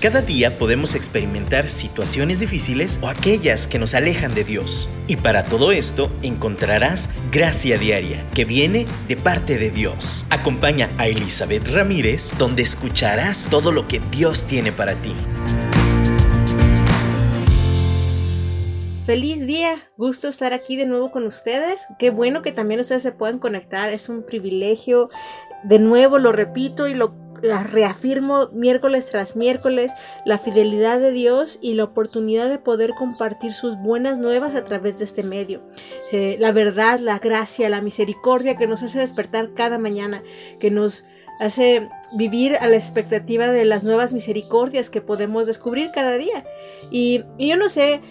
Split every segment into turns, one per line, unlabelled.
Cada día podemos experimentar situaciones difíciles o aquellas que nos alejan de Dios. Y para todo esto encontrarás gracia diaria que viene de parte de Dios. Acompaña a Elizabeth Ramírez donde escucharás todo lo que Dios tiene para ti.
Feliz día, gusto estar aquí de nuevo con ustedes. Qué bueno que también ustedes se puedan conectar, es un privilegio. De nuevo lo repito y lo reafirmo miércoles tras miércoles la fidelidad de Dios y la oportunidad de poder compartir sus buenas nuevas a través de este medio. Eh, la verdad, la gracia, la misericordia que nos hace despertar cada mañana, que nos hace vivir a la expectativa de las nuevas misericordias que podemos descubrir cada día. Y yo no sé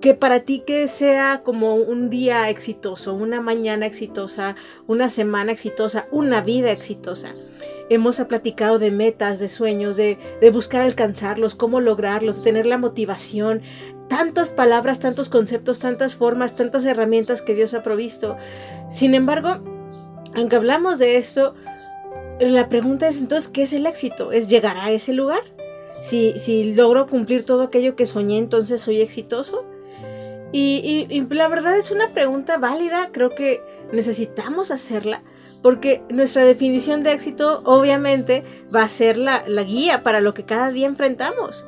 que para ti que sea como un día exitoso, una mañana exitosa, una semana exitosa, una vida exitosa. Hemos platicado de metas, de sueños, de, buscar alcanzarlos, cómo lograrlos, tener la motivación, tantas palabras, tantos conceptos, tantas formas, tantas herramientas que Dios ha provisto. Sin embargo, aunque hablamos de esto, la pregunta es entonces, ¿qué es el éxito? ¿Es llegar a ese lugar? Si, si logro cumplir todo aquello que soñé, entonces soy exitoso. Y, y, la verdad es una pregunta válida, creo que necesitamos hacerla porque nuestra definición de éxito obviamente va a ser la, guía para lo que cada día enfrentamos.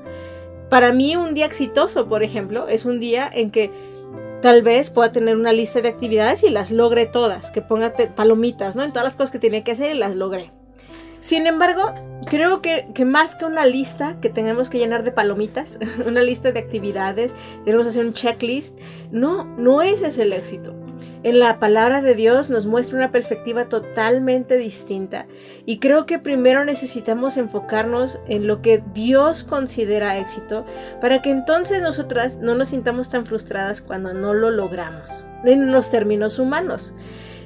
Para mí un día exitoso, por ejemplo, es un día en que tal vez pueda tener una lista de actividades y las logre todas, que ponga palomitas, ¿no? En todas las cosas que tiene que hacer y las logré. Sin embargo, creo que, que, más que una lista que tenemos que llenar de palomitas, una lista de actividades, debemos hacer un checklist, no, no ese es el éxito. En la palabra de Dios nos muestra una perspectiva totalmente distinta y creo que primero necesitamos enfocarnos en lo que Dios considera éxito para que entonces nosotras no nos sintamos tan frustradas cuando no lo logramos en los términos humanos.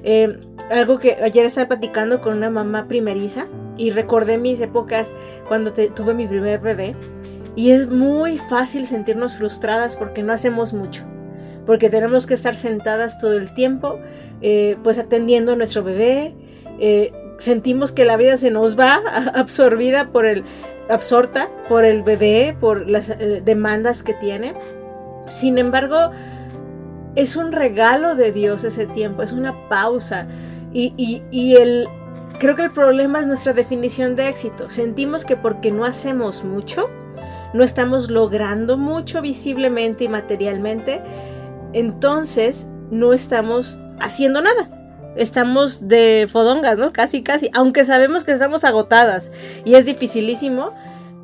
Eh, algo que ayer estaba platicando con una mamá primeriza y recordé mis épocas cuando tuve mi primer bebé y es muy fácil sentirnos frustradas porque no hacemos mucho porque tenemos que estar sentadas todo el tiempo, eh, pues atendiendo a nuestro bebé. Eh, sentimos que la vida se nos va absorbida por el, absorta por el bebé, por las eh, demandas que tiene. Sin embargo, es un regalo de Dios ese tiempo, es una pausa. Y, y el, creo que el problema es nuestra definición de éxito. Sentimos que porque no hacemos mucho, no estamos logrando mucho visiblemente y materialmente, entonces no estamos haciendo nada. Estamos de fodongas, ¿no? Casi, casi. Aunque sabemos que estamos agotadas y es dificilísimo,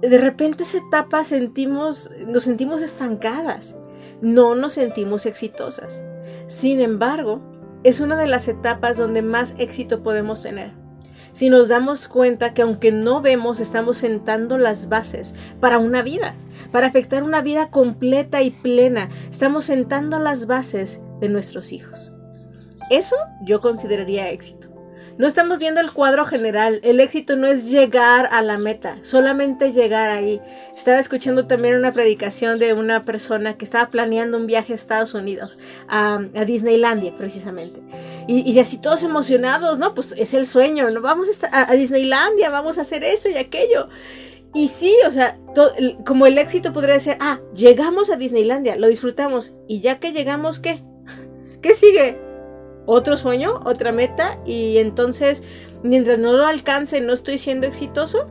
de repente esa etapa sentimos, nos sentimos estancadas. No nos sentimos exitosas. Sin embargo, es una de las etapas donde más éxito podemos tener si nos damos cuenta que aunque no vemos, estamos sentando las bases para una vida, para afectar una vida completa y plena. Estamos sentando las bases de nuestros hijos. Eso yo consideraría éxito. No estamos viendo el cuadro general. El éxito no es llegar a la meta, solamente llegar ahí. Estaba escuchando también una predicación de una persona que estaba planeando un viaje a Estados Unidos, a, Disneylandia precisamente. Y, así todos emocionados, ¿no? Pues es el sueño, ¿no? Vamos a, a Disneylandia, vamos a hacer esto y aquello. Y sí, o sea, como el éxito podría ser, ah, llegamos a Disneylandia, lo disfrutamos. Y ya que llegamos, ¿qué? ¿Qué sigue? Otro sueño, otra meta y entonces mientras no lo alcance no estoy siendo exitoso.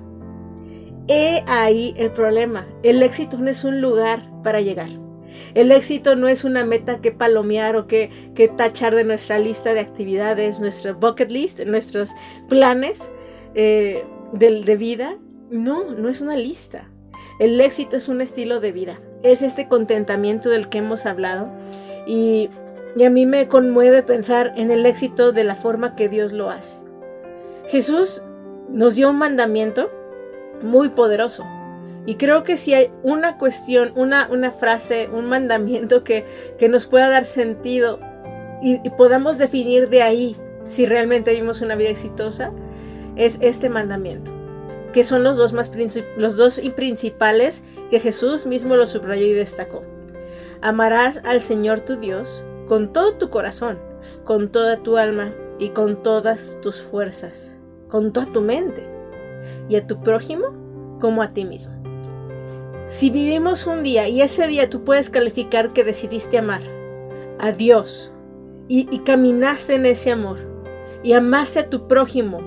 He ahí el problema. El éxito no es un lugar para llegar. El éxito no es una meta que palomear o que, que tachar de nuestra lista de actividades, nuestra bucket list, nuestros planes eh, de, de vida. No, no es una lista. El éxito es un estilo de vida. Es este contentamiento del que hemos hablado. Y y a mí me conmueve pensar en el éxito de la forma que Dios lo hace. Jesús nos dio un mandamiento muy poderoso. Y creo que si hay una cuestión, una, una frase, un mandamiento que, que nos pueda dar sentido y, podamos definir de ahí si realmente vivimos una vida exitosa, es este mandamiento, que son los dos, más los dos principales que Jesús mismo lo subrayó y destacó. Amarás al Señor tu Dios con todo tu corazón, con toda tu alma y con todas tus fuerzas, con toda tu mente, y a tu prójimo como a ti mismo. Si vivimos un día y ese día tú puedes calificar que decidiste amar a Dios y, caminaste en ese amor y amaste a tu prójimo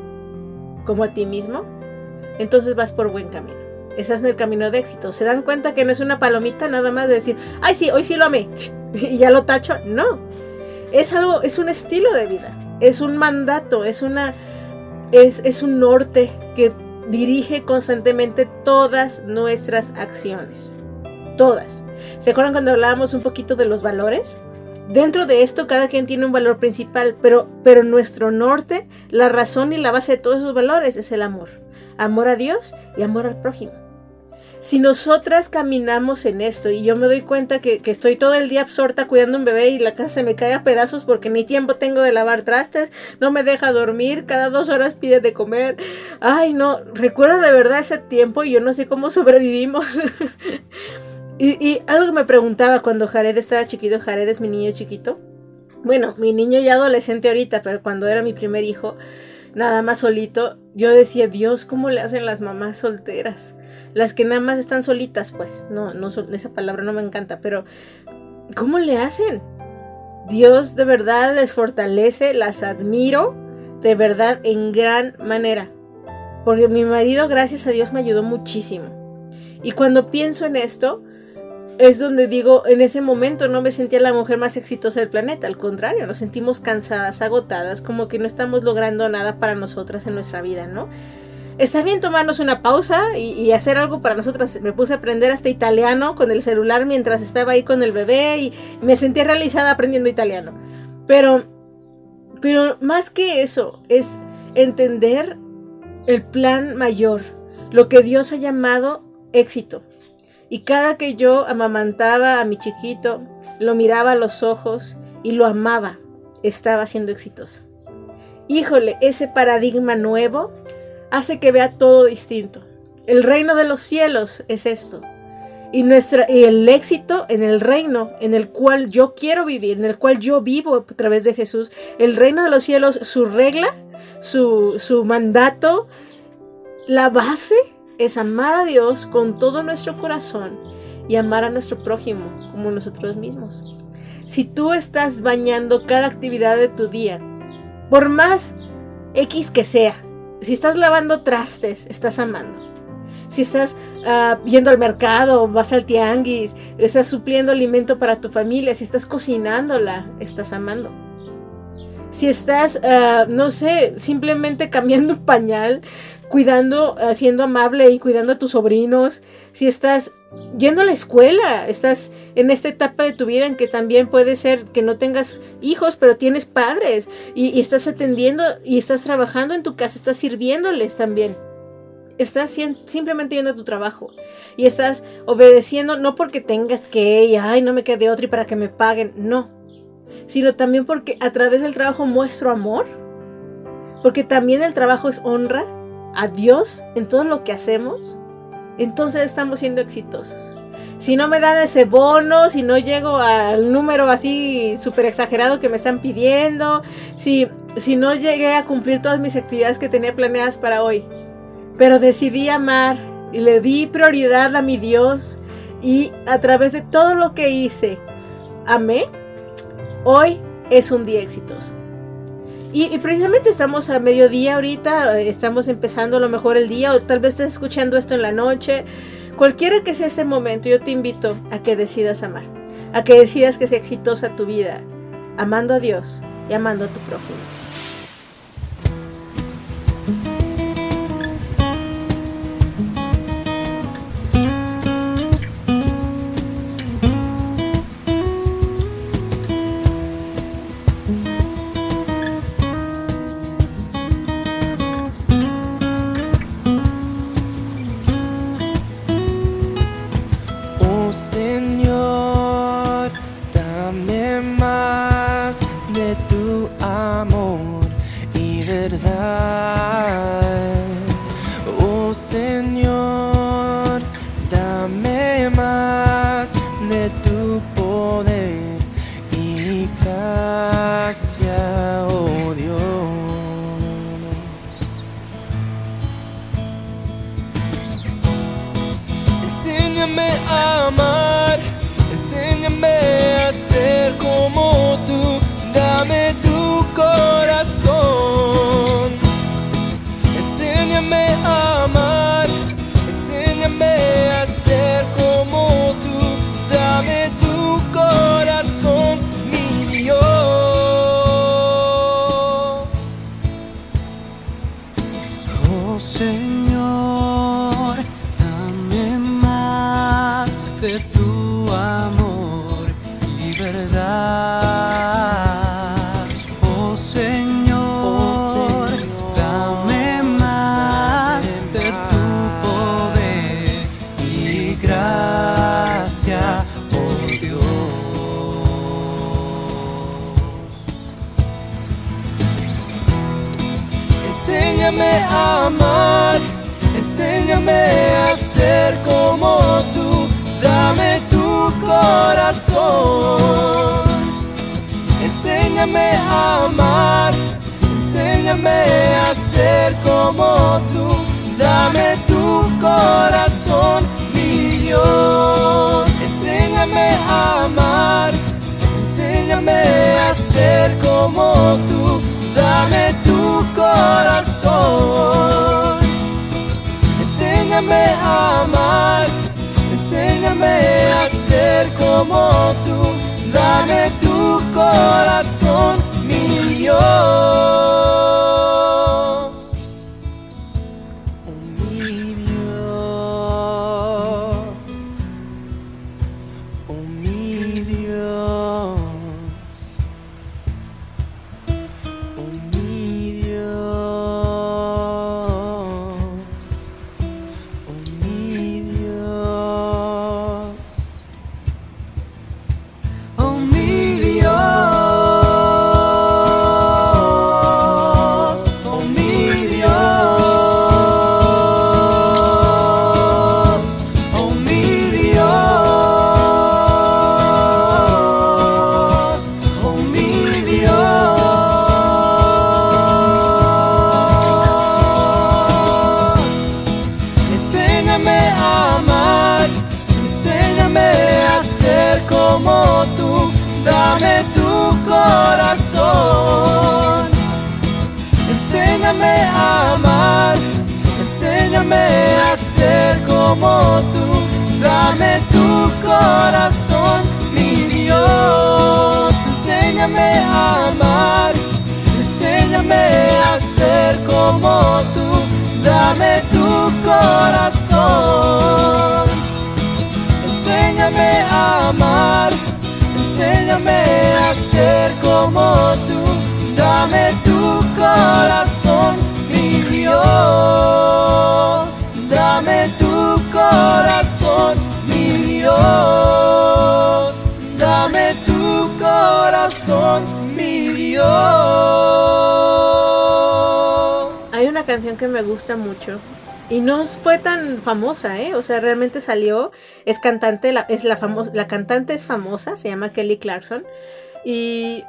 como a ti mismo, entonces vas por buen camino. Estás en el camino de éxito. ¿Se dan cuenta que no es una palomita nada más de decir, ay sí, hoy sí lo amé y ya lo tacho? No. Es algo, es un estilo de vida. Es un mandato, es una, es, es un norte que dirige constantemente todas nuestras acciones. Todas. ¿Se acuerdan cuando hablábamos un poquito de los valores? Dentro de esto cada quien tiene un valor principal, pero, pero nuestro norte, la razón y la base de todos esos valores es el amor. Amor a Dios y amor al prójimo. Si nosotras caminamos en esto y yo me doy cuenta que, estoy todo el día absorta cuidando un bebé y la casa se me cae a pedazos porque ni tiempo tengo de lavar trastes, no me deja dormir, cada dos horas pide de comer. Ay, no, recuerdo de verdad ese tiempo y yo no sé cómo sobrevivimos. y, y algo me preguntaba cuando Jared estaba chiquito, Jared es mi niño chiquito. Bueno, mi niño ya adolescente ahorita, pero cuando era mi primer hijo, nada más solito, yo decía, Dios, ¿cómo le hacen las mamás solteras? Las que nada más están solitas, pues. No, no, esa palabra no me encanta, pero ¿cómo le hacen? Dios de verdad les fortalece, las admiro de verdad en gran manera. Porque mi marido, gracias a Dios, me ayudó muchísimo. Y cuando pienso en esto, es donde digo, en ese momento no me sentía la mujer más exitosa del planeta, al contrario, nos sentimos cansadas, agotadas, como que no estamos logrando nada para nosotras en nuestra vida, ¿no? Está bien tomarnos una pausa y, hacer algo para nosotras. Me puse a aprender hasta italiano con el celular mientras estaba ahí con el bebé y me sentí realizada aprendiendo italiano. Pero, pero más que eso, es entender el plan mayor, lo que Dios ha llamado éxito. Y cada que yo amamantaba a mi chiquito, lo miraba a los ojos y lo amaba, estaba siendo exitosa. Híjole, ese paradigma nuevo hace que vea todo distinto. El reino de los cielos es esto. Y, nuestra, y el éxito en el reino en el cual yo quiero vivir, en el cual yo vivo a través de Jesús, el reino de los cielos, su regla, su, su mandato, la base es amar a Dios con todo nuestro corazón y amar a nuestro prójimo como nosotros mismos. Si tú estás bañando cada actividad de tu día, por más X que sea, si estás lavando trastes, estás amando. Si estás uh, yendo al mercado, vas al tianguis, estás supliendo alimento para tu familia, si estás cocinándola, estás amando. Si estás, ah, no sé, simplemente cambiando un pañal, cuidando, uh, siendo amable y cuidando a tus sobrinos, si estás yendo a la escuela, estás en esta etapa de tu vida en que también puede ser que no tengas hijos, pero tienes padres y, estás atendiendo y estás trabajando en tu casa, estás sirviéndoles también. Estás simplemente yendo a tu trabajo y estás obedeciendo no porque tengas que, y, ay, no me quede otro y para que me paguen, no, sino también porque a través del trabajo muestro amor, porque también el trabajo es honra a Dios en todo lo que hacemos entonces estamos siendo exitosos. Si no me dan ese bono, si no llego al número así súper exagerado que me están pidiendo, si, si no llegué a cumplir todas mis actividades que tenía planeadas para hoy, pero decidí amar y le di prioridad a mi Dios y a través de todo lo que hice, amé, hoy es un día exitoso. Y, precisamente estamos a mediodía ahorita, estamos empezando a lo mejor el día o tal vez estés escuchando esto en la noche. Cualquiera que sea ese momento, yo te invito a que decidas amar, a que decidas que sea exitosa tu vida, amando a Dios y amando a tu prójimo.
Amar, enséñame a ser como tú, dame tu corazón. Enséñame a amar, enséñame a ser como tú, dame tu corazón, mi Dios. Enséñame a amar, enséñame a ser como tú, dame tu corazón. Enséñame a amar, enséñame a ser como tú, dame tu corazón, mi Dios. Tu corazón, mi Dios.
Hay una canción que me gusta mucho y no fue tan famosa, ¿eh? O sea, realmente salió, es cantante, la, es la, la cantante es famosa, se llama Kelly Clarkson y,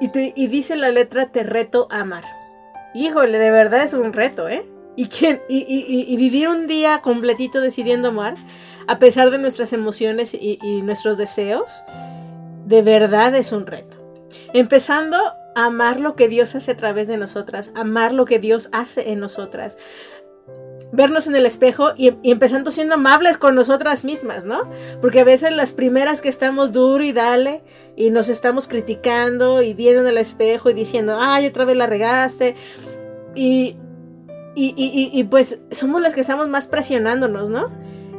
y, dice la letra te reto a amar. Híjole, de verdad es un reto, ¿eh? Y, quién, y, y- y- vivir un día completito decidiendo amar, a pesar de nuestras emociones y nuestros deseos, de verdad es un reto. Empezando a amar lo que Dios hace a través de nosotras, amar lo que Dios hace en nosotras, vernos en el espejo y, empezando siendo amables con nosotras mismas, ¿no? Porque a veces las primeras que estamos duro y dale y nos estamos criticando y viendo en el espejo y diciendo, ay, otra vez la regaste. Y, y- y- y, pues somos las que estamos más presionándonos, ¿no?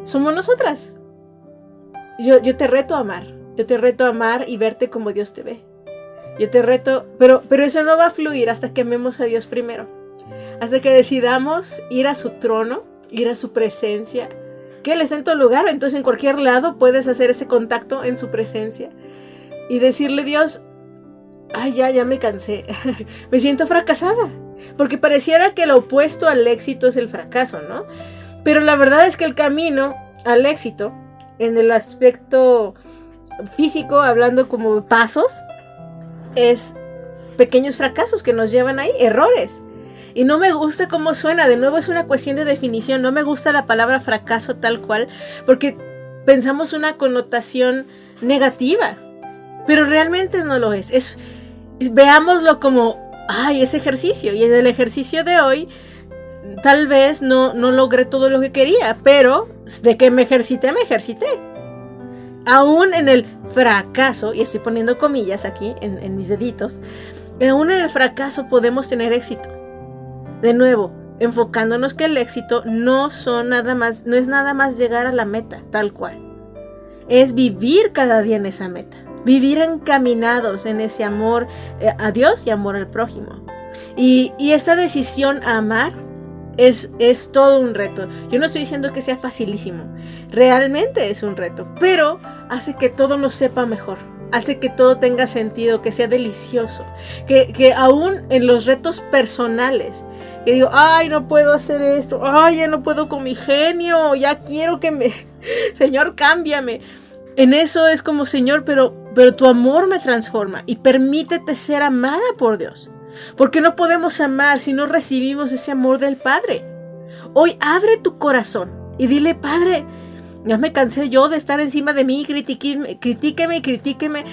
Somos nosotras. Yo, yo te reto a amar. Yo te reto a amar y verte como Dios te ve. Yo te reto, pero, pero eso no va a fluir hasta que amemos a Dios primero. Hasta que decidamos ir a su trono, ir a su presencia. Que Él está en todo lugar, entonces en cualquier lado puedes hacer ese contacto en su presencia. Y decirle, Dios, ay, ya, ya me cansé. me siento fracasada. Porque pareciera que lo opuesto al éxito es el fracaso, ¿no? Pero la verdad es que el camino al éxito, en el aspecto físico, hablando como pasos, es pequeños fracasos que nos llevan ahí, errores. Y no me gusta cómo suena, de nuevo es una cuestión de definición, no me gusta la palabra fracaso tal cual, porque pensamos una connotación negativa, pero realmente no lo es. es veámoslo como, ay, es ejercicio, y en el ejercicio de hoy tal vez no, no logré todo lo que quería, pero de que me ejercité, me ejercité. Aún en el fracaso, y estoy poniendo comillas aquí en, mis deditos, aún en el fracaso podemos tener éxito. De nuevo, enfocándonos que el éxito no son nada más, no es nada más llegar a la meta, tal cual. Es vivir cada día en esa meta. Vivir encaminados en ese amor eh, a Dios y amor al prójimo. Y, y esa decisión a amar es, es todo un reto. Yo no estoy diciendo que sea facilísimo. Realmente es un reto. Pero hace que todo lo sepa mejor. hace que todo tenga sentido, que sea delicioso, que, que aún en los retos personales, que digo, ay, no puedo hacer esto, ay, ya no puedo con mi genio, ya quiero que me, Señor, cámbiame. En eso es como, Señor, pero, pero tu amor me transforma y permítete ser amada por Dios. Porque no podemos amar si no recibimos ese amor del Padre. Hoy abre tu corazón y dile, Padre, ya me cansé yo de estar encima de mí, critíqueme, critíqueme, critíqueme.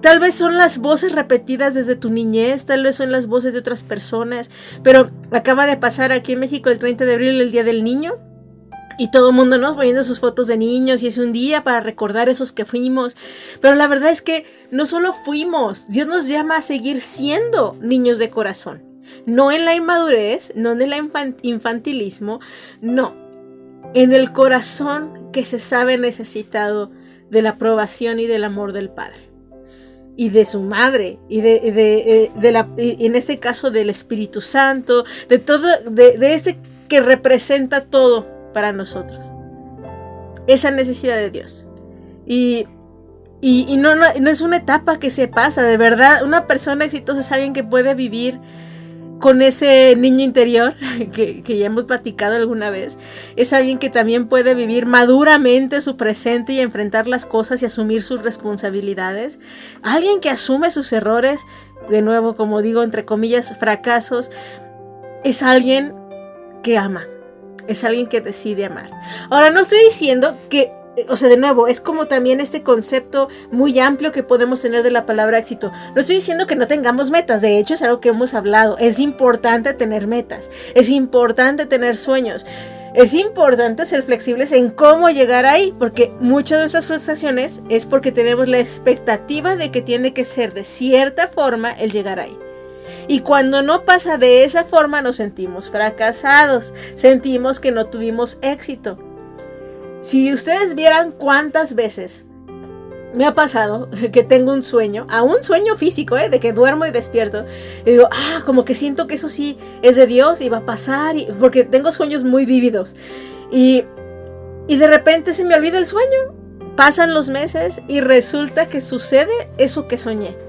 Tal vez son las voces repetidas desde tu niñez, tal vez son las voces de otras personas, pero acaba de pasar aquí en México el 30 de abril, el Día del Niño, y todo el mundo nos poniendo sus fotos de niños y es un día para recordar esos que fuimos. Pero la verdad es que no solo fuimos, Dios nos llama a seguir siendo niños de corazón. No en la inmadurez, no en el infantilismo, no. En el corazón que se sabe necesitado de la aprobación y del amor del Padre. Y de su madre, y de, de, eh, la, en este caso del Espíritu Santo, de todo, de, de ese que representa todo para nosotros. Esa necesidad de Dios. Y, y, no, no, es una etapa que se pasa, de verdad. Una persona exitosa es alguien que puede vivir con ese niño interior que, que, ya hemos platicado alguna vez. Es alguien que también puede vivir maduramente su presente y enfrentar las cosas y asumir sus responsabilidades. Alguien que asume sus errores, de nuevo, como digo, entre comillas, fracasos. Es alguien que ama es alguien que decide amar. Ahora, no estoy diciendo que, o sea, de nuevo, es como también este concepto muy amplio que podemos tener de la palabra éxito. No estoy diciendo que no tengamos metas, de hecho es algo que hemos hablado. Es importante tener metas, es importante tener sueños. Es importante ser flexibles en cómo llegar ahí, porque muchas de nuestras frustraciones es porque tenemos la expectativa de que tiene que ser de cierta forma el llegar ahí. Y cuando no pasa de esa forma nos sentimos fracasados, sentimos que no tuvimos éxito. Si ustedes vieran cuántas veces me ha pasado que tengo un sueño, a un sueño físico, ¿eh? de que duermo y despierto, y digo, ah, como que siento que eso sí es de Dios y va a pasar, y, porque tengo sueños muy vívidos. Y, y de repente se me olvida el sueño, pasan los meses y resulta que sucede eso que soñé.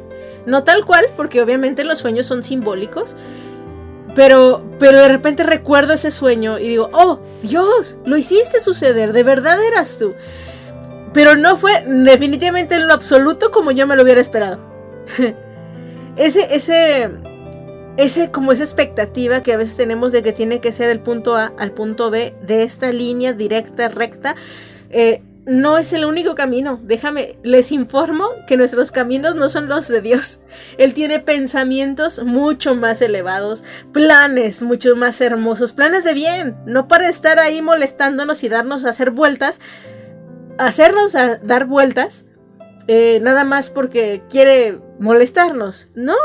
No tal cual, porque obviamente los sueños son simbólicos. Pero, pero de repente recuerdo ese sueño y digo, oh, Dios, lo hiciste suceder, de verdad eras tú. Pero no fue definitivamente en lo absoluto como yo me lo hubiera esperado. ese, ese, ese, como esa expectativa que a veces tenemos de que tiene que ser el punto A al punto B de esta línea directa, recta, eh, no es el único camino. Déjame, les informo que nuestros caminos no son los de Dios. Él tiene pensamientos mucho más elevados, planes mucho más hermosos, planes de bien, no para estar ahí molestándonos y darnos a hacer vueltas, hacernos a dar vueltas, eh, nada más porque quiere molestarnos. No.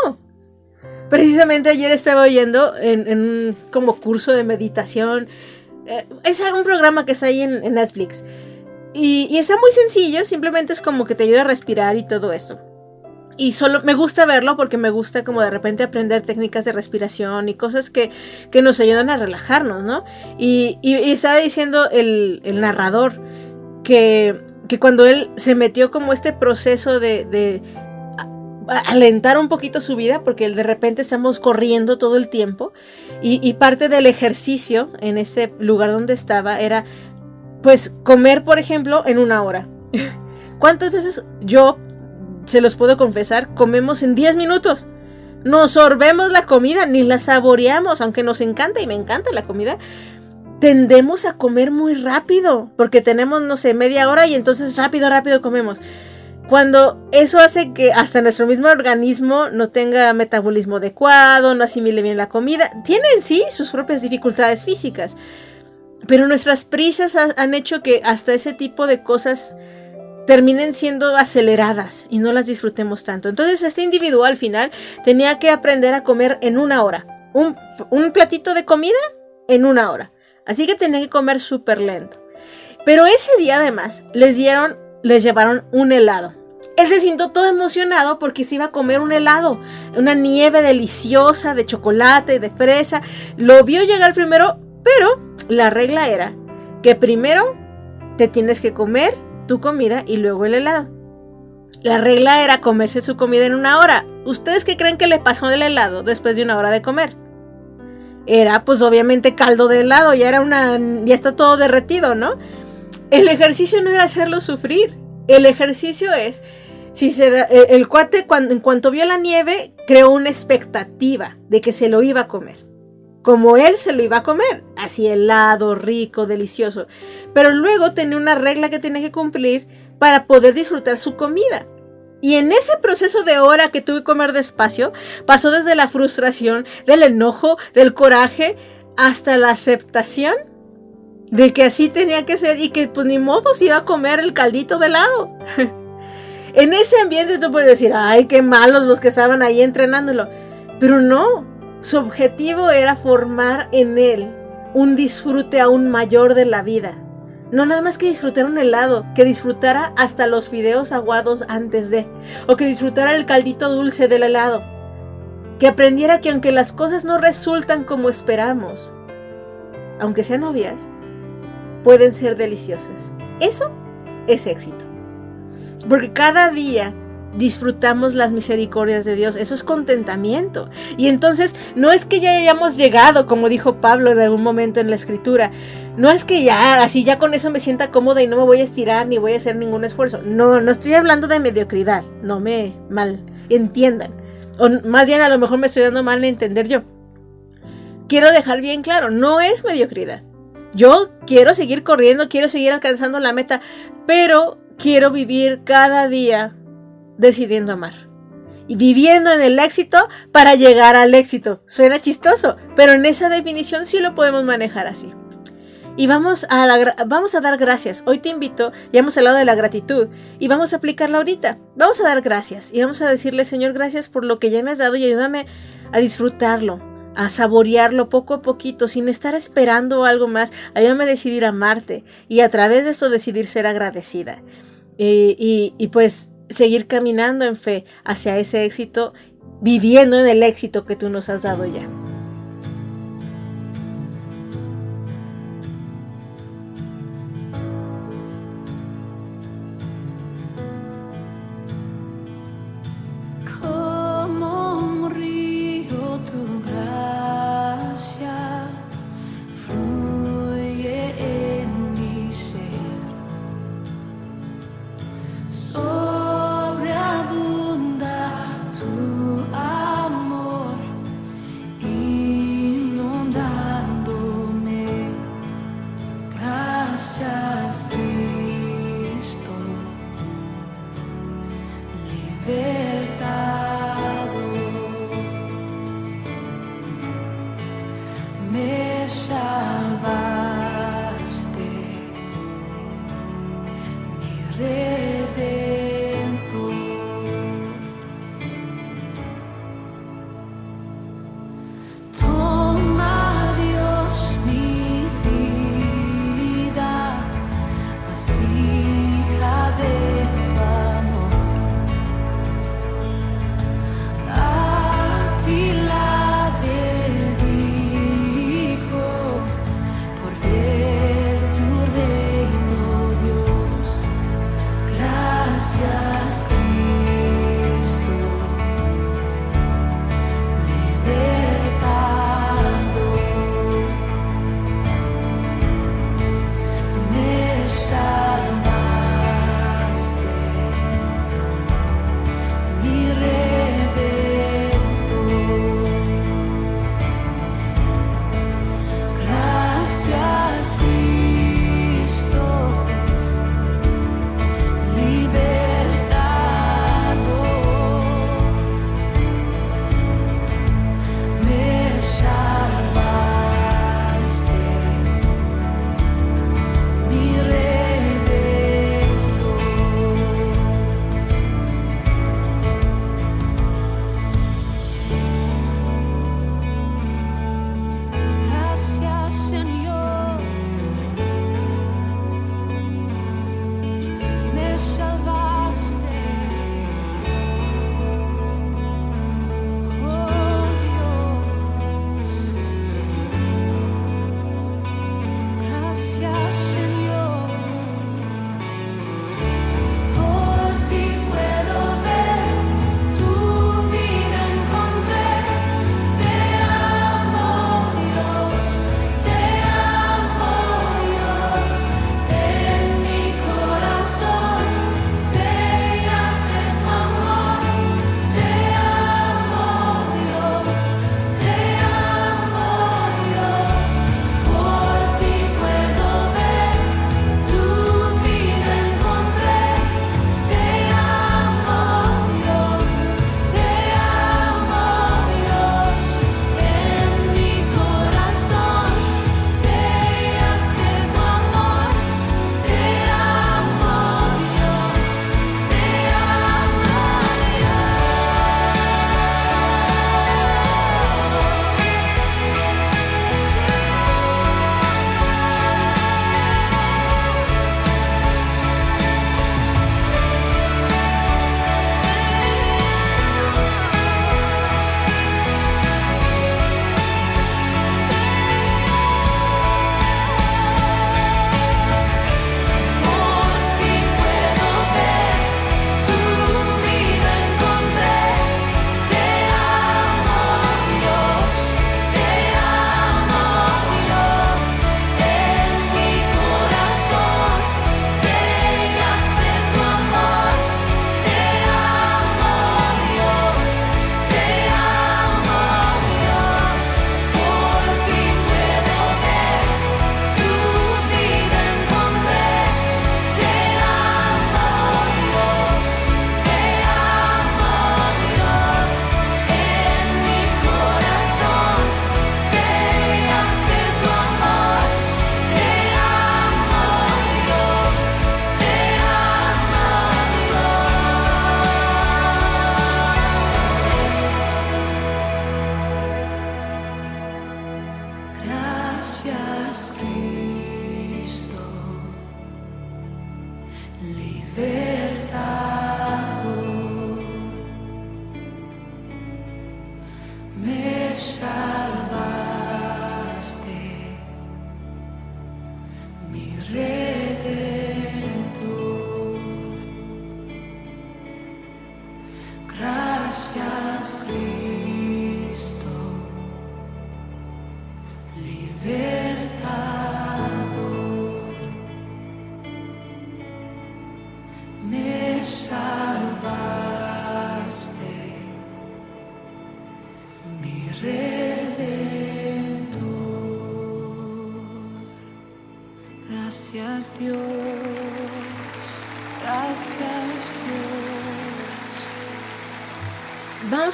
Precisamente ayer estaba oyendo en, un como curso de meditación. Eh, es un programa que está ahí en Netflix y, está muy sencillo, simplemente es como que te ayuda a respirar y todo eso. Y solo me gusta verlo porque me gusta como de repente aprender técnicas de respiración y cosas que, nos ayudan a relajarnos, ¿no? Y, estaba diciendo el, narrador que, cuando él se metió como este proceso de, alentar un poquito su vida, porque de repente estamos corriendo todo el tiempo, y, y, parte del ejercicio en ese lugar donde estaba era pues comer, por ejemplo, en una hora. ¿Cuántas veces yo, se los puedo confesar, comemos en 10 minutos? Nos sorbemos la comida, ni la saboreamos, aunque nos encanta y me encanta la comida. Tendemos a comer muy rápido, porque tenemos, no sé, media hora y entonces rápido, rápido comemos. Cuando eso hace que hasta nuestro mismo organismo no tenga metabolismo adecuado, no asimile bien la comida, tiene en sí sus propias dificultades físicas. Pero nuestras prisas han hecho que hasta ese tipo de cosas terminen siendo aceleradas y no las disfrutemos tanto. Entonces este individuo al final tenía que aprender a comer en una hora. Un, platito de comida en una hora. Así que tenía que comer súper lento. Pero ese día además les dieron, les llevaron un helado. Él se sintió todo emocionado porque se iba a comer un helado, una nieve deliciosa de chocolate, de fresa. Lo vio llegar primero, pero la regla era que primero te tienes que comer tu comida y luego el helado. La regla era comerse su comida en una hora. ¿Ustedes qué creen que le pasó del helado después de una hora de comer? Era pues obviamente caldo de helado, ya era una ya está todo derretido, ¿no? El ejercicio no era hacerlo sufrir. El ejercicio es si se el, cuate cuando, en cuanto vio la nieve creó una expectativa de que se lo iba a comer. Como él se lo iba a comer, así helado, rico, delicioso. Pero luego tenía una regla que tenía que cumplir para poder disfrutar su comida. Y en ese proceso de hora que tuve que comer despacio, pasó desde la frustración, del enojo, del coraje, hasta la aceptación de que así tenía que ser y que pues ni modo se iba a comer el caldito de helado. en ese ambiente tú puedes decir, ay, qué malos los que estaban ahí entrenándolo. Pero no, su objetivo era formar en él un disfrute aún mayor de la vida. No nada más que disfrutar un helado, que disfrutara hasta los fideos aguados antes de, o que disfrutara el caldito dulce del helado. Que aprendiera que aunque las cosas no resultan como esperamos, aunque sean obvias, pueden ser deliciosas. Eso es éxito. Porque cada día disfrutamos las misericordias de Dios. Eso es contentamiento. Y entonces no es que ya hayamos llegado, como dijo Pablo en algún momento en la escritura. No es que ya, así ya con eso me sienta cómoda y no me voy a estirar ni voy a hacer ningún esfuerzo. No, no estoy hablando de mediocridad. No me mal entiendan. O más bien a lo mejor me estoy dando mal a entender yo. Quiero dejar bien claro, no es mediocridad. Yo quiero seguir corriendo, quiero seguir alcanzando la meta, pero quiero vivir cada día decidiendo amar. Y viviendo en el éxito para llegar al éxito. Suena chistoso, pero en esa definición sí lo podemos manejar así. Y vamos a, vamos a dar gracias. Hoy te invito, ya hemos hablado de la gratitud, y vamos a aplicarla ahorita. Vamos a dar gracias y vamos a decirle, Señor, gracias por lo que ya me has dado y ayúdame a disfrutarlo, a saborearlo poco a poquito, sin estar esperando algo más. Ayúdame a decidir amarte y a través de esto decidir ser agradecida. Eh, y, y pues seguir caminando en fe hacia ese éxito, viviendo en el éxito que tú nos has dado ya.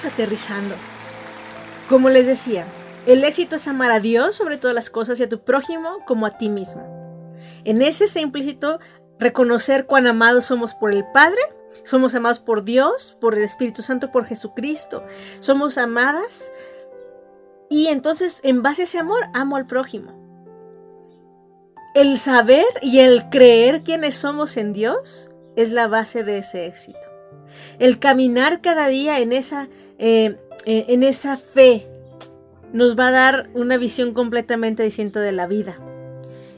Aterrizando. Como les decía, el éxito es amar a Dios sobre todas las cosas y a tu prójimo como a ti mismo. En ese está implícito reconocer cuán amados somos por el Padre, somos amados por Dios, por el Espíritu Santo, por Jesucristo. Somos amadas y entonces en base a ese amor amo al prójimo. El saber y el creer quiénes somos en Dios es la base de ese éxito. El caminar cada día en esa, eh, eh, en esa fe nos va a dar una visión completamente distinta de la vida.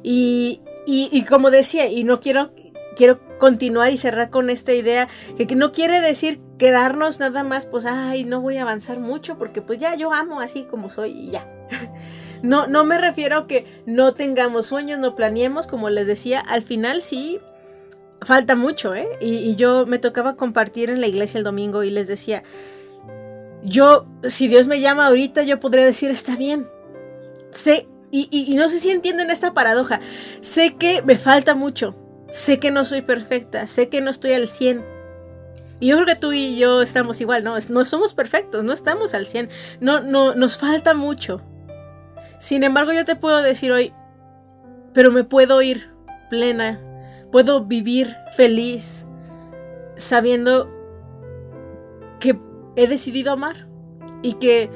Y, y, como decía, y no quiero, quiero continuar y cerrar con esta idea, que, no quiere decir quedarnos nada más, pues, ay, no voy a avanzar mucho porque pues ya yo amo así como soy y ya. No, no me refiero a que no tengamos sueños, no planeemos, como les decía, al final sí falta mucho, ¿eh? Y, yo me tocaba compartir en la iglesia el domingo y les decía, yo, si Dios me llama ahorita, yo podría decir, está bien. Sé, y, no sé si entienden esta paradoja, sé que me falta mucho, sé que no soy perfecta, sé que no estoy al 100. Y yo creo que tú y yo estamos igual, ¿no? No somos perfectos, no estamos al 100, no, no, nos falta mucho. Sin embargo, yo te puedo decir hoy, pero me puedo ir plena, puedo vivir feliz, sabiendo que he decidido amar y que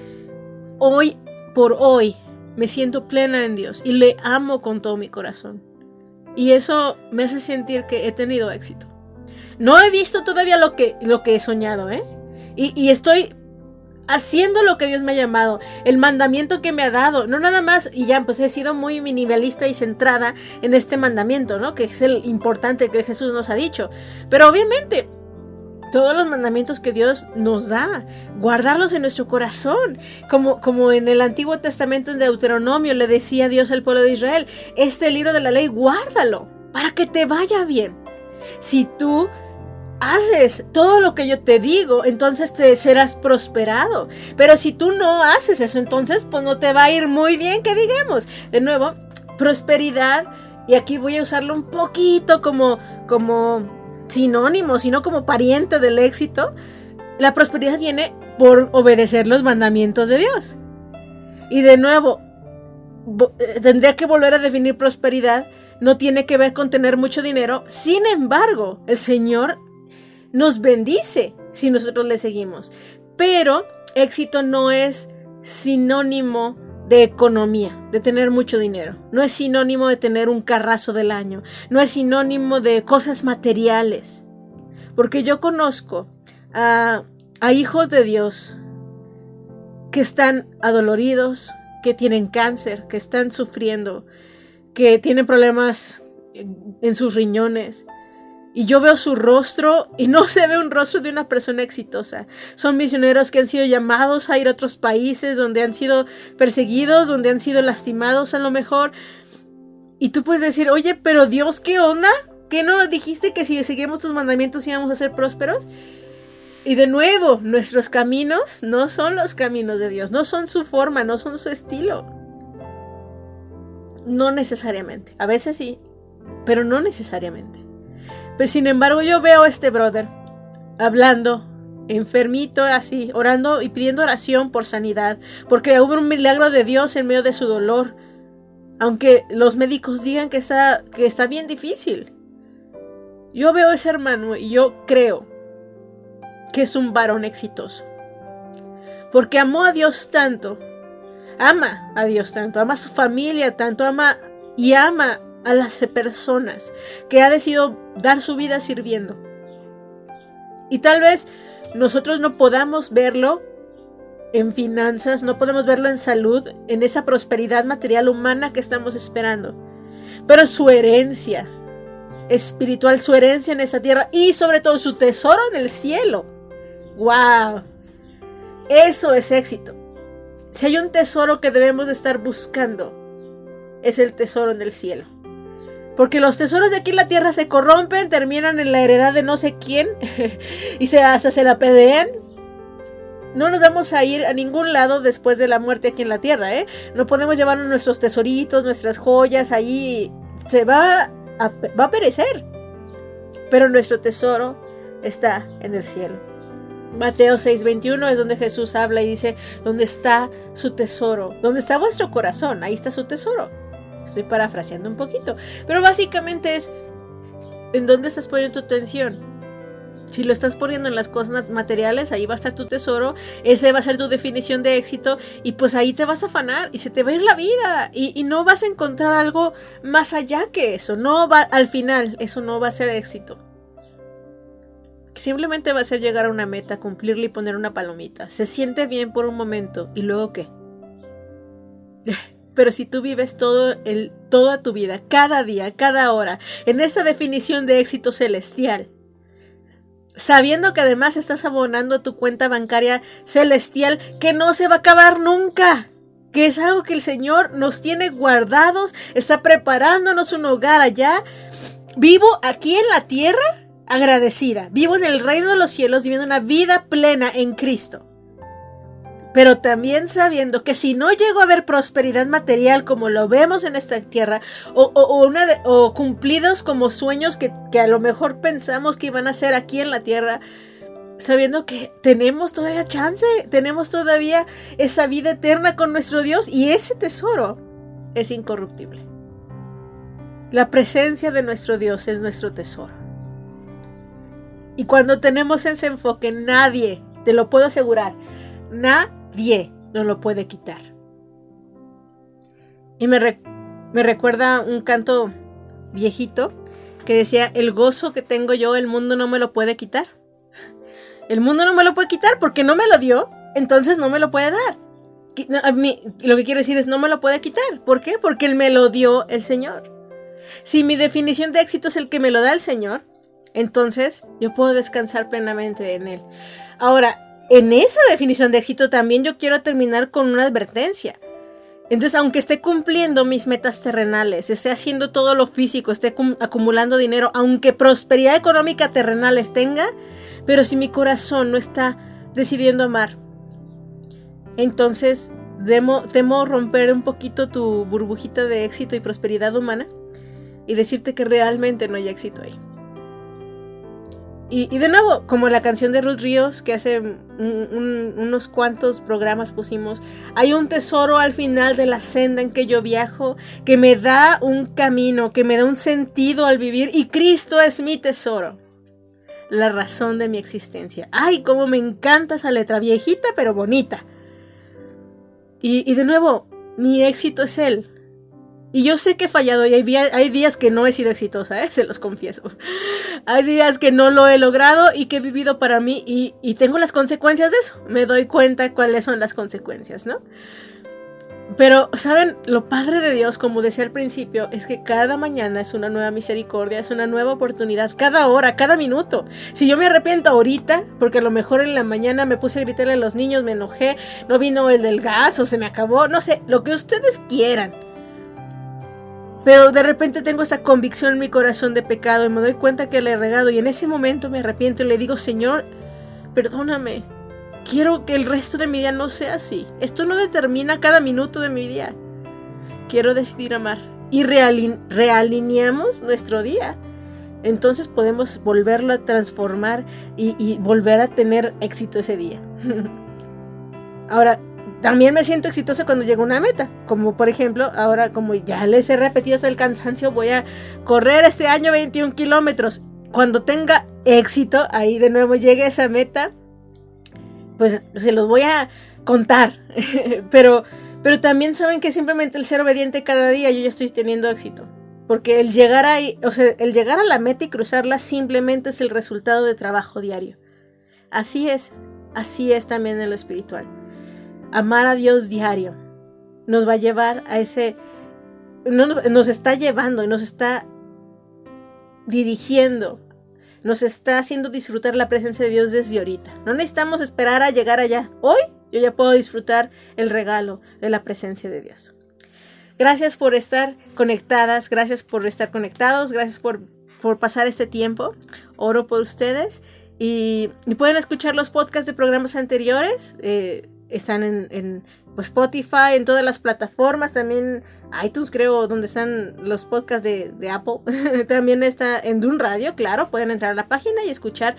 hoy por hoy me siento plena en Dios y le amo con todo mi corazón. Y eso me hace sentir que he tenido éxito. No he visto todavía lo que, lo que he soñado, ¿eh? Y, y estoy haciendo lo que Dios me ha llamado, el mandamiento que me ha dado, no nada más, y ya pues he sido muy minimalista y centrada en este mandamiento, ¿no? Que es el importante que Jesús nos ha dicho. Pero obviamente, todos los mandamientos que Dios nos da, guardarlos en nuestro corazón, como, como en el Antiguo Testamento en Deuteronomio le decía Dios al pueblo de Israel, este libro de la ley, guárdalo para que te vaya bien. Si tú haces todo lo que yo te digo, entonces te serás prosperado. Pero si tú no haces eso, entonces pues no te va a ir muy bien, que digamos. De nuevo, prosperidad, y aquí voy a usarlo un poquito como, como sinónimo, sino como pariente del éxito. La prosperidad viene por obedecer los mandamientos de Dios. Y de nuevo, eh, tendría que volver a definir prosperidad. No tiene que ver con tener mucho dinero. Sin embargo, el Señor nos bendice si nosotros le seguimos. Pero éxito no es sinónimo de economía, de tener mucho dinero. No es sinónimo de tener un carrazo del año. No es sinónimo de cosas materiales. Porque yo conozco a, hijos de Dios que están adoloridos, que tienen cáncer, que están sufriendo, que tienen problemas en sus riñones, y yo veo su rostro y no se ve un rostro de una persona exitosa. Son misioneros que han sido llamados a ir a otros países donde han sido perseguidos, donde han sido lastimados a lo mejor. Y tú puedes decir, oye, pero Dios, ¿qué onda? ¿Qué no dijiste que si seguimos tus mandamientos íbamos a ser prósperos? Y de nuevo, nuestros caminos no son los caminos de Dios, no son su forma, no son su estilo. No necesariamente. A veces sí, pero no necesariamente. Pues sin embargo yo veo a este brother hablando, enfermito así, orando y pidiendo oración por sanidad, porque hubo un milagro de Dios en medio de su dolor, aunque los médicos digan que está, que está bien difícil. Yo veo a ese hermano y yo creo que es un varón exitoso, porque amó a Dios tanto, ama a Dios tanto, ama a su familia tanto, ama y ama a las personas que ha decidido dar su vida sirviendo. Y tal vez nosotros no podamos verlo en finanzas, no podemos verlo en salud, en esa prosperidad material humana que estamos esperando. Pero su herencia espiritual, su herencia en esa tierra y sobre todo su tesoro en el cielo. ¡Wow! Eso es éxito. Si hay un tesoro que debemos de estar buscando, es el tesoro en el cielo. Porque los tesoros de aquí en la tierra se corrompen, terminan en la heredad de no sé quién y se, hasta se la pedean. No nos vamos a ir a ningún lado después de la muerte aquí en la tierra, ¿eh? No podemos llevar nuestros tesoritos, nuestras joyas allí. Se va va a perecer. Pero nuestro tesoro está en el cielo. Mateo 6:21 es donde Jesús habla y dice, ¿dónde está su tesoro? ¿Dónde está vuestro corazón? Ahí está su tesoro. Estoy parafraseando un poquito. Pero básicamente es, ¿en dónde estás poniendo tu atención? Si lo estás poniendo en las cosas materiales, ahí va a estar tu tesoro, ese va a ser tu definición de éxito y pues ahí te vas a afanar y se te va a ir la vida y, no vas a encontrar algo más allá que eso. No va, al final, eso no va a ser éxito. Simplemente va a ser llegar a una meta, cumplirla y poner una palomita. Se siente bien por un momento y luego qué. Pero si tú vives todo el, toda tu vida, cada día, cada hora, en esa definición de éxito celestial, sabiendo que además estás abonando tu cuenta bancaria celestial que no se va a acabar nunca, que es algo que el Señor nos tiene guardados, está preparándonos un hogar allá. Vivo aquí en la tierra agradecida, vivo en el reino de los cielos viviendo una vida plena en Cristo pero también sabiendo que si no llego a ver prosperidad material como lo vemos en esta tierra, o, cumplidos como sueños que, que, a lo mejor pensamos que iban a ser aquí en la tierra, sabiendo que tenemos todavía chance, tenemos todavía esa vida eterna con nuestro Dios y ese tesoro es incorruptible. La presencia de nuestro Dios es nuestro tesoro. Y cuando tenemos ese enfoque, nadie, te lo puedo asegurar, nadie Die no lo puede quitar. Y me, me recuerda un canto viejito que decía, el gozo que tengo yo, el mundo no me lo puede quitar. El mundo no me lo puede quitar porque no me lo dio, entonces no me lo puede dar. A mí, lo que quiere decir es no me lo puede quitar. ¿Por qué? Porque él me lo dio el Señor. Si mi definición de éxito es el que me lo da el Señor, entonces yo puedo descansar plenamente en él. Ahora, en esa definición de éxito también yo quiero terminar con una advertencia. Entonces, aunque esté cumpliendo mis metas terrenales, esté haciendo todo lo físico, esté acumulando dinero, aunque prosperidad económica terrenales tenga, pero si mi corazón no está decidiendo amar, entonces temo romper un poquito tu burbujita de éxito y prosperidad humana y decirte que realmente no hay éxito ahí. Y, de nuevo, como la canción de Ruth Ríos, que hace unos cuantos programas pusimos, hay un tesoro al final de la senda en que yo viajo, que me da un camino, que me da un sentido al vivir, y Cristo es mi tesoro, la razón de mi existencia. Ay, cómo me encanta esa letra, viejita pero bonita. Y, y de nuevo, mi éxito es Él. Y yo sé que he fallado y hay, días que no he sido exitosa, ¿eh? se los confieso. Hay días que no lo he logrado y que he vivido para mí y, y tengo las consecuencias de eso. Me doy cuenta cuáles son las consecuencias, ¿no? Pero, ¿saben? Lo padre de Dios, como decía al principio, es que cada mañana es una nueva misericordia, es una nueva oportunidad, cada hora, cada minuto. Si yo me arrepiento ahorita, porque a lo mejor en la mañana me puse a gritarle a los niños, me enojé, no vino el del gas o se me acabó, no sé, lo que ustedes quieran. Pero de repente tengo esa convicción en mi corazón de pecado y me doy cuenta que le he regado y en ese momento me arrepiento y le digo, Señor, perdóname. Quiero que el resto de mi día no sea así. Esto no determina cada minuto de mi día. Quiero decidir amar. Y realineamos nuestro día. Entonces podemos volverlo a transformar y, y volver a tener éxito ese día. Ahora, también me siento exitosa cuando llego a una meta. Como por ejemplo, ahora como ya les he repetido hasta el cansancio, voy a correr este año 21 kilómetros. Cuando tenga éxito, ahí de nuevo llegue a esa meta, pues se los voy a contar. pero, pero también saben que simplemente el ser obediente cada día yo ya estoy teniendo éxito. Porque el llegar ahí, o sea, el llegar a la meta y cruzarla simplemente es el resultado de trabajo diario. Así es, así es también en lo espiritual amar a Dios diario nos va a llevar a ese, nos está llevando y nos está dirigiendo, nos está haciendo disfrutar la presencia de Dios desde ahorita. No necesitamos esperar a llegar allá. Hoy yo ya puedo disfrutar el regalo de la presencia de Dios. Gracias por estar conectadas, gracias por estar conectados, gracias por, por pasar este tiempo. Oro por ustedes y, pueden escuchar los podcasts de programas anteriores. Eh, están en, pues, Spotify, en todas las plataformas, también iTunes creo, donde están los podcasts de, de Apple. también está en Dun Radio, claro, pueden entrar a la página y escuchar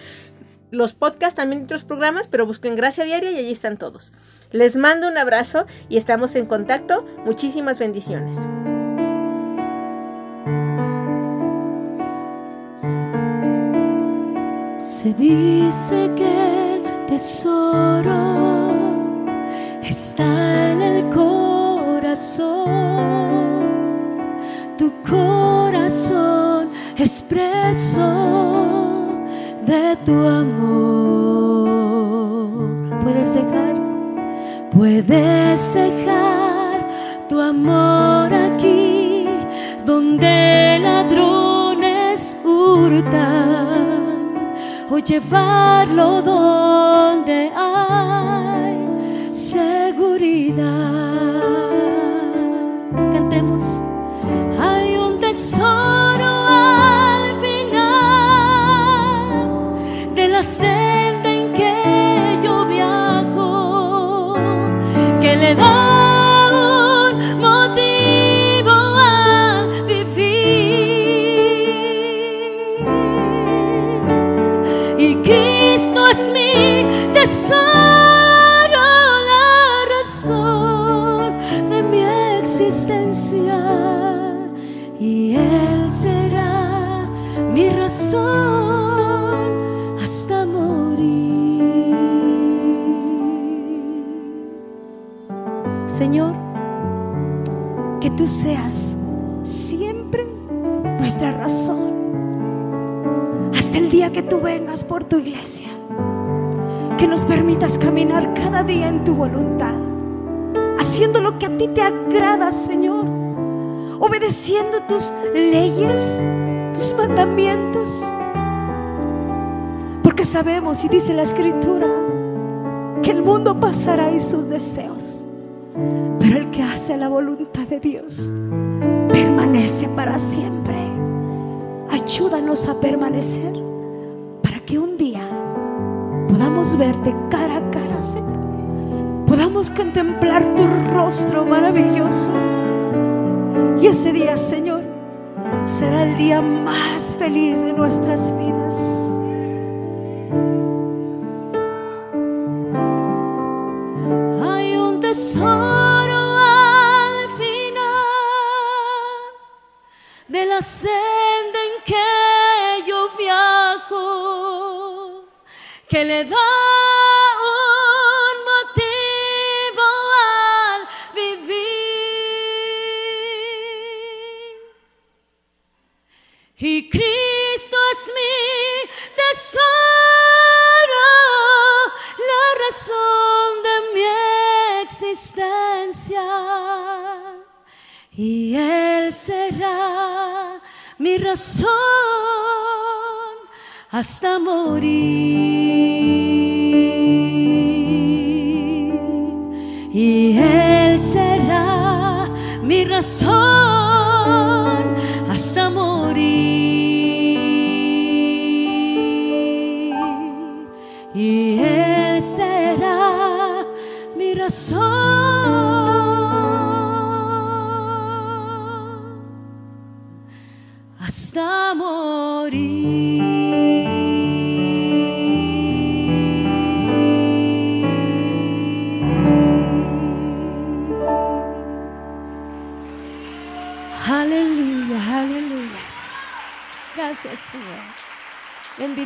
los podcasts, también otros programas, pero busquen Gracia Diaria y allí están todos. Les mando un abrazo y estamos en contacto. Muchísimas bendiciones.
Se dice que el tesoro está en el corazón. Tu corazón expreso de tu amor. Puedes dejar, puedes dejar tu amor aquí, donde ladrones hurtan, o llevarlo donde hay Señor, que tú seas siempre nuestra razón. Hasta el día que tú vengas por tu iglesia. Que nos permitas caminar cada día en tu voluntad. Haciendo lo que a ti te agrada, Señor. Obedeciendo tus leyes, tus mandamientos. Porque sabemos, y dice la escritura, que el mundo pasará y sus deseos pero el que hace la voluntad de Dios permanece para siempre. Ayúdanos a permanecer para que un día podamos verte cara a cara, Señor. Podamos contemplar tu rostro maravilloso. Y ese día, Señor, será el día más feliz de nuestras vidas. Mi razón hasta morir. Y Él será mi razón